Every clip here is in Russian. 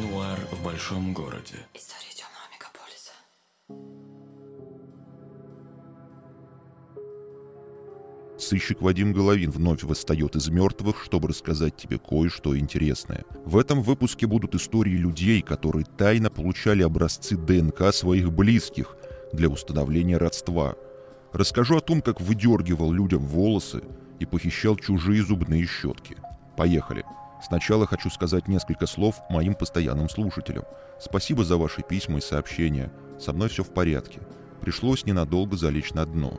Нуар в большом городе. История темного мегаполиса. Сыщик Вадим Головин вновь восстает из мертвых, чтобы рассказать тебе кое-что интересное. В этом выпуске будут истории людей, которые тайно получали образцы ДНК своих близких для установления родства. Расскажу о том, как выдергивал людям волосы и похищал чужие зубные щетки. Поехали! Сначала хочу сказать несколько слов моим постоянным слушателям. Спасибо за ваши письма и сообщения. Со мной все в порядке. Пришлось ненадолго залечь на дно.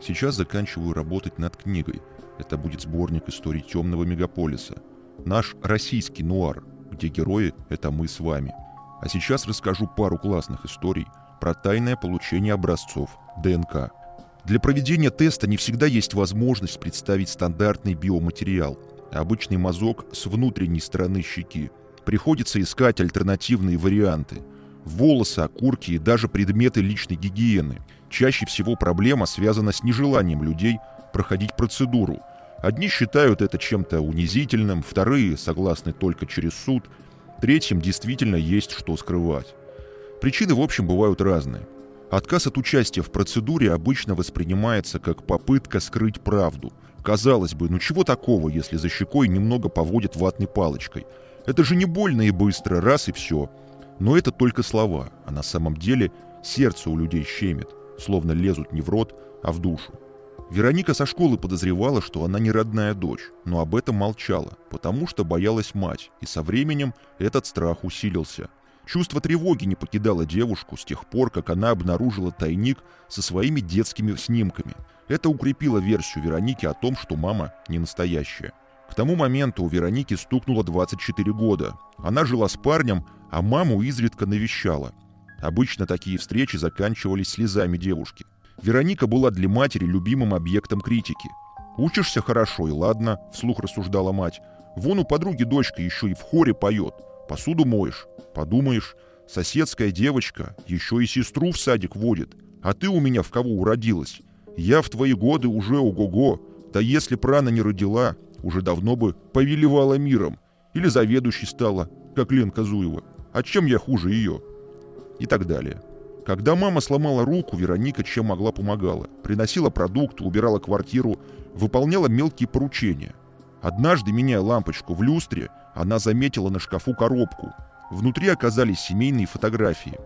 Сейчас заканчиваю работать над книгой. Это будет сборник историй темного мегаполиса. Наш российский нуар, где герои — это мы с вами. А сейчас расскажу пару классных историй про тайное получение образцов ДНК. Для проведения теста не всегда есть возможность представить стандартный биоматериал — обычный мазок с внутренней стороны щеки. Приходится искать альтернативные варианты. Волосы, окурки и даже предметы личной гигиены. Чаще всего проблема связана с нежеланием людей проходить процедуру. Одни считают это чем-то унизительным, вторые согласны только через суд, третьим действительно есть что скрывать. Причины, в общем, бывают разные. Отказ от участия в процедуре обычно воспринимается как попытка скрыть правду – Казалось бы, ну чего такого, если за щекой немного поводят ватной палочкой? Это же не больно и быстро, раз и все. Но это только слова, а на самом деле сердце у людей щемит, словно лезут не в рот, а в душу. Вероника со школы подозревала, что она не родная дочь, но об этом молчала, потому что боялась мать, и со временем этот страх усилился. Чувство тревоги не покидало девушку с тех пор, как она обнаружила тайник со своими детскими снимками – это укрепило версию Вероники о том, что мама не настоящая. К тому моменту у Вероники стукнуло 24 года. Она жила с парнем, а маму изредка навещала. Обычно такие встречи заканчивались слезами девушки. Вероника была для матери любимым объектом критики. «Учишься хорошо, и ладно», — вслух рассуждала мать. «Вон у подруги дочка еще и в хоре поет. Посуду моешь. Подумаешь, соседская девочка еще и сестру в садик водит. А ты у меня в кого уродилась? Я в твои годы уже ого-го, да если прана не родила, уже давно бы повелевала миром. Или заведующей стала, как Ленка Зуева. А чем я хуже ее? И так далее. Когда мама сломала руку, Вероника чем могла помогала. Приносила продукты, убирала квартиру, выполняла мелкие поручения. Однажды, меняя лампочку в люстре, она заметила на шкафу коробку. Внутри оказались семейные фотографии.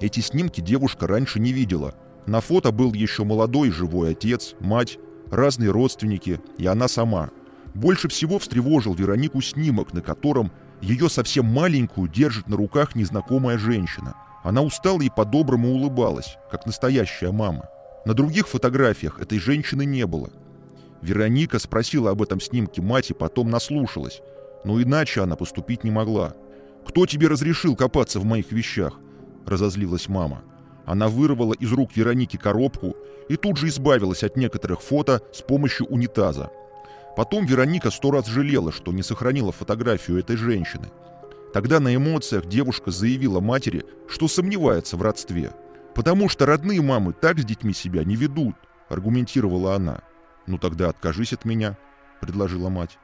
Эти снимки девушка раньше не видела – на фото был еще молодой живой отец, мать, разные родственники и она сама. Больше всего встревожил Веронику снимок, на котором ее совсем маленькую держит на руках незнакомая женщина. Она устала и по-доброму улыбалась, как настоящая мама. На других фотографиях этой женщины не было. Вероника спросила об этом снимке мать и потом наслушалась, но иначе она поступить не могла. «Кто тебе разрешил копаться в моих вещах?» – разозлилась мама. Она вырвала из рук Вероники коробку и тут же избавилась от некоторых фото с помощью унитаза. Потом Вероника сто раз жалела, что не сохранила фотографию этой женщины. Тогда на эмоциях девушка заявила матери, что сомневается в родстве. «Потому что родные мамы так с детьми себя не ведут», — аргументировала она. «Ну тогда откажись от меня», — предложила мать.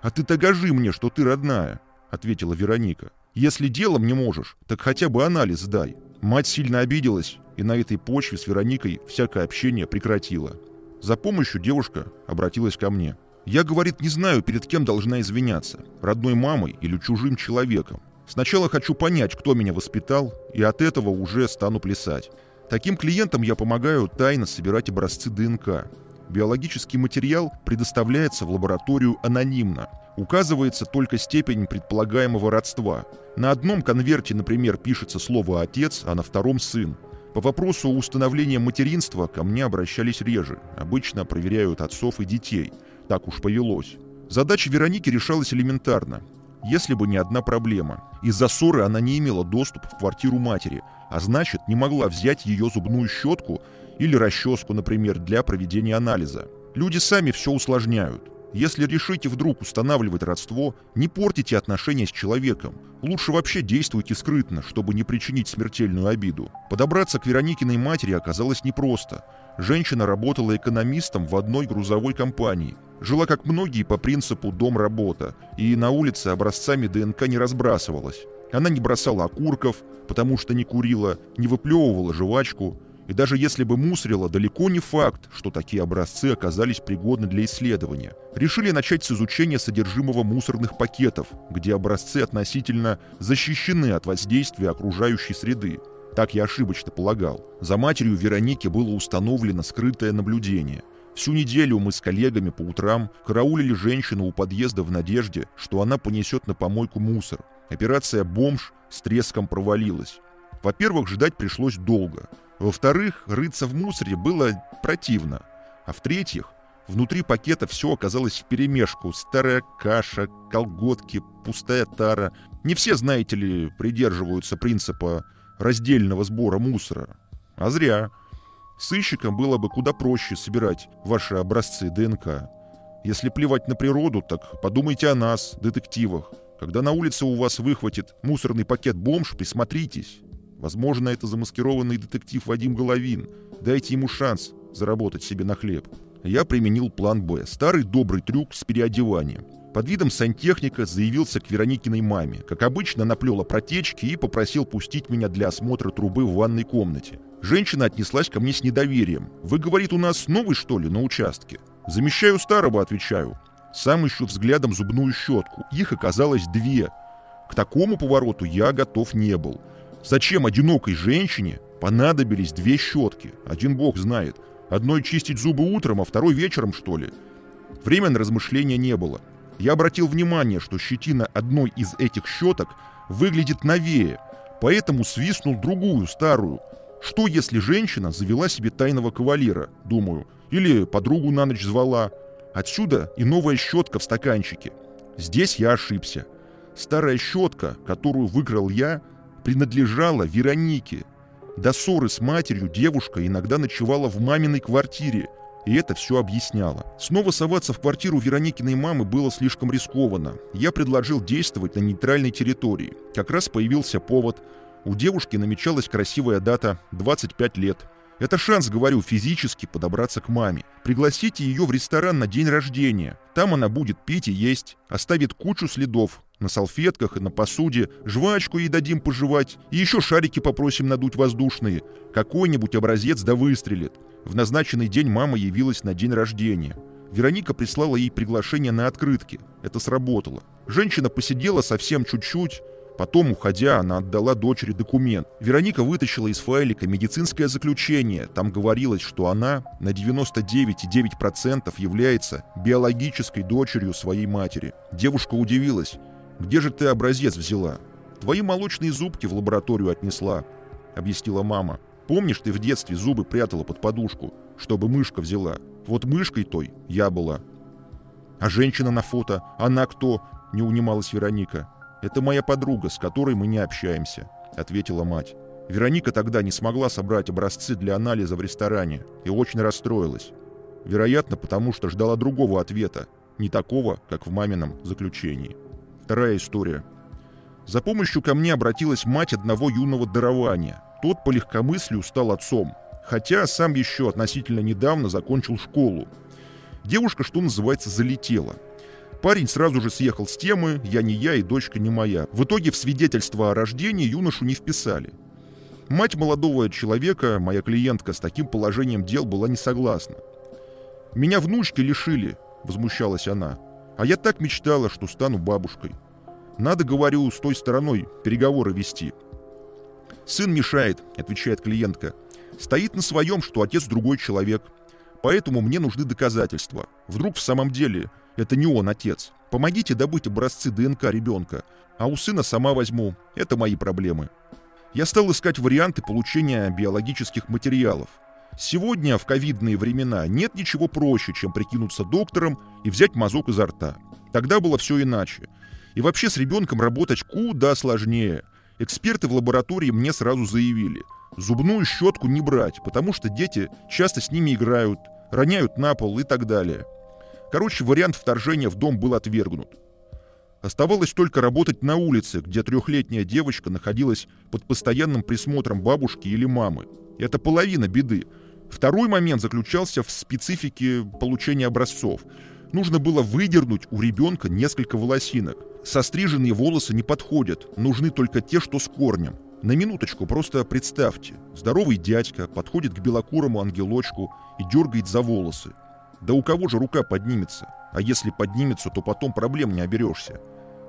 «А ты докажи мне, что ты родная», — ответила Вероника. «Если делом не можешь, так хотя бы анализ сдай». Мать сильно обиделась, и на этой почве с Вероникой всякое общение прекратила. За помощью девушка обратилась ко мне. Я, говорит, не знаю, перед кем должна извиняться, родной мамой или чужим человеком. Сначала хочу понять, кто меня воспитал, и от этого уже стану плясать. Таким клиентам я помогаю тайно собирать образцы ДНК. Биологический материал предоставляется в лабораторию анонимно, указывается только степень предполагаемого родства. На одном конверте, например, пишется слово «отец», а на втором «сын». По вопросу установления материнства ко мне обращались реже. Обычно проверяют отцов и детей. Так уж повелось. Задача Вероники решалась элементарно. Если бы не одна проблема. Из-за ссоры она не имела доступа в квартиру матери, а значит, не могла взять ее зубную щетку или расческу, например, для проведения анализа. Люди сами все усложняют. Если решите вдруг устанавливать родство, не портите отношения с человеком. Лучше вообще действуйте скрытно, чтобы не причинить смертельную обиду. Подобраться к Вероникиной матери оказалось непросто. Женщина работала экономистом в одной грузовой компании. Жила, как многие, по принципу «дом-работа», и на улице образцами ДНК не разбрасывалась. Она не бросала окурков, потому что не курила, не выплевывала жвачку. И даже если бы мусорила, далеко не факт, что такие образцы оказались пригодны для исследования. Решили начать с изучения содержимого мусорных пакетов, где образцы относительно защищены от воздействия окружающей среды. Так я ошибочно полагал. За матерью Вероники было установлено скрытое наблюдение. Всю неделю мы с коллегами по утрам караулили женщину у подъезда в надежде, что она понесет на помойку мусор. Операция «Бомж» с треском провалилась. Во-первых, ждать пришлось долго. Во-вторых, рыться в мусоре было противно. А в-третьих, внутри пакета все оказалось вперемешку. Старая каша, колготки, пустая тара. Не все, знаете ли, придерживаются принципа раздельного сбора мусора. А зря. Сыщикам было бы куда проще собирать ваши образцы ДНК. Если плевать на природу, так подумайте о нас, детективах. Когда на улице у вас выхватит мусорный пакет бомж, присмотритесь. Возможно, это замаскированный детектив Вадим Головин. Дайте ему шанс заработать себе на хлеб. Я применил план «Б» — старый добрый трюк с переодеванием. Под видом сантехника заявился к Вероникиной маме. Как обычно, наплел о протечке и попросил пустить меня для осмотра трубы в ванной комнате. Женщина отнеслась ко мне с недоверием. «Вы, говорит, у нас новый, что ли, на участке?» «Замещаю старого», — отвечаю. Сам ищу взглядом зубную щетку. Их оказалось две. К такому повороту я готов не был. Зачем одинокой женщине понадобились две щетки? Один бог знает. Одной чистить зубы утром, а второй вечером, что ли? Время на размышления не было. Я обратил внимание, что щетина одной из этих щеток выглядит новее, поэтому свистнул другую, старую — что, если женщина завела себе тайного кавалера, думаю, или подругу на ночь звала? Отсюда и новая щетка в стаканчике. Здесь я ошибся. Старая щетка, которую выкрал я, принадлежала Веронике. До ссоры с матерью девушка иногда ночевала в маминой квартире, и это все объясняло. Снова соваться в квартиру Вероникиной мамы было слишком рискованно. Я предложил действовать на нейтральной территории. Как раз появился повод – у девушки намечалась красивая дата – 25 лет. Это шанс, говорю, физически подобраться к маме. Пригласите ее в ресторан на день рождения. Там она будет пить и есть, оставит кучу следов. На салфетках и на посуде, жвачку ей дадим пожевать, и еще шарики попросим надуть воздушные. Какой-нибудь образец да выстрелит. В назначенный день мама явилась на день рождения. Вероника прислала ей приглашение на открытки. Это сработало. Женщина посидела совсем чуть-чуть, Потом, уходя, она отдала дочери документ. Вероника вытащила из файлика медицинское заключение. Там говорилось, что она на 99,9% является биологической дочерью своей матери. Девушка удивилась. «Где же ты образец взяла?» «Твои молочные зубки в лабораторию отнесла», — объяснила мама. «Помнишь, ты в детстве зубы прятала под подушку, чтобы мышка взяла? Вот мышкой той я была». «А женщина на фото? Она кто?» — не унималась Вероника. «Это моя подруга, с которой мы не общаемся», — ответила мать. Вероника тогда не смогла собрать образцы для анализа в ресторане и очень расстроилась. Вероятно, потому что ждала другого ответа, не такого, как в мамином заключении. Вторая история. За помощью ко мне обратилась мать одного юного дарования. Тот по легкомыслию стал отцом, хотя сам еще относительно недавно закончил школу. Девушка, что называется, залетела — Парень сразу же съехал с темы «я не я и дочка не моя». В итоге в свидетельство о рождении юношу не вписали. Мать молодого человека, моя клиентка, с таким положением дел была не согласна. «Меня внучки лишили», — возмущалась она. «А я так мечтала, что стану бабушкой. Надо, говорю, с той стороной переговоры вести». «Сын мешает», — отвечает клиентка. «Стоит на своем, что отец другой человек. Поэтому мне нужны доказательства. Вдруг в самом деле это не он отец. Помогите добыть образцы ДНК ребенка, а у сына сама возьму. Это мои проблемы. Я стал искать варианты получения биологических материалов. Сегодня, в ковидные времена, нет ничего проще, чем прикинуться доктором и взять мазок изо рта. Тогда было все иначе. И вообще с ребенком работать куда сложнее. Эксперты в лаборатории мне сразу заявили, зубную щетку не брать, потому что дети часто с ними играют, роняют на пол и так далее. Короче, вариант вторжения в дом был отвергнут. Оставалось только работать на улице, где трехлетняя девочка находилась под постоянным присмотром бабушки или мамы. Это половина беды. Второй момент заключался в специфике получения образцов. Нужно было выдернуть у ребенка несколько волосинок. Состриженные волосы не подходят, нужны только те, что с корнем. На минуточку просто представьте. Здоровый дядька подходит к белокурому ангелочку и дергает за волосы. Да у кого же рука поднимется? А если поднимется, то потом проблем не оберешься.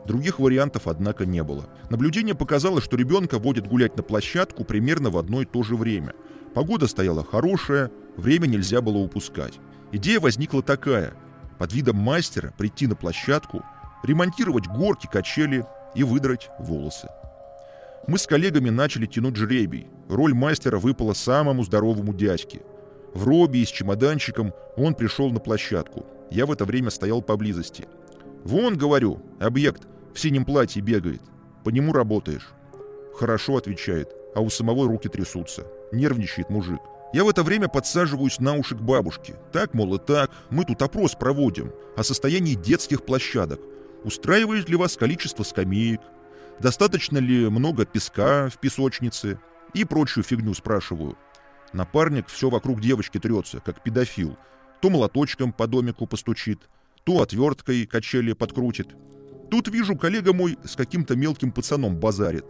Других вариантов, однако, не было. Наблюдение показало, что ребенка водят гулять на площадку примерно в одно и то же время. Погода стояла хорошая, время нельзя было упускать. Идея возникла такая. Под видом мастера прийти на площадку, ремонтировать горки, качели и выдрать волосы. Мы с коллегами начали тянуть жребий. Роль мастера выпала самому здоровому дядьке. В робе и с чемоданчиком он пришел на площадку. Я в это время стоял поблизости. «Вон, — говорю, — объект в синем платье бегает. По нему работаешь». «Хорошо», — отвечает, а у самого руки трясутся. Нервничает мужик. Я в это время подсаживаюсь на уши к бабушке. Так, мол, и так, мы тут опрос проводим о состоянии детских площадок. Устраивает ли вас количество скамеек? Достаточно ли много песка в песочнице? И прочую фигню спрашиваю. Напарник все вокруг девочки трется, как педофил. То молоточком по домику постучит, то отверткой качели подкрутит. Тут вижу, коллега мой с каким-то мелким пацаном базарит.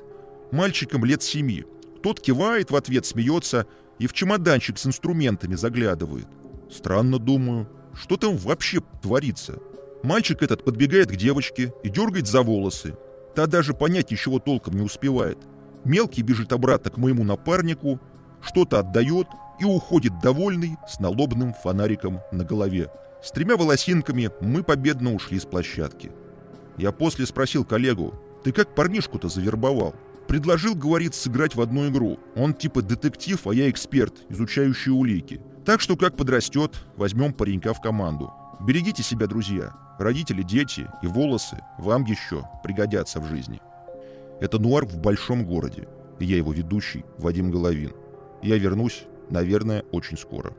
Мальчиком лет семи. Тот кивает в ответ, смеется и в чемоданчик с инструментами заглядывает. Странно, думаю, что там вообще творится? Мальчик этот подбегает к девочке и дергает за волосы. Та даже понять ничего толком не успевает. Мелкий бежит обратно к моему напарнику, что-то отдает и уходит довольный с налобным фонариком на голове. С тремя волосинками мы победно ушли с площадки. Я после спросил коллегу, ты как парнишку-то завербовал? Предложил, говорит, сыграть в одну игру. Он типа детектив, а я эксперт, изучающий улики. Так что как подрастет, возьмем паренька в команду. Берегите себя, друзья. Родители, дети и волосы вам еще пригодятся в жизни. Это нуар в большом городе. И я его ведущий, Вадим Головин. Я вернусь, наверное, очень скоро.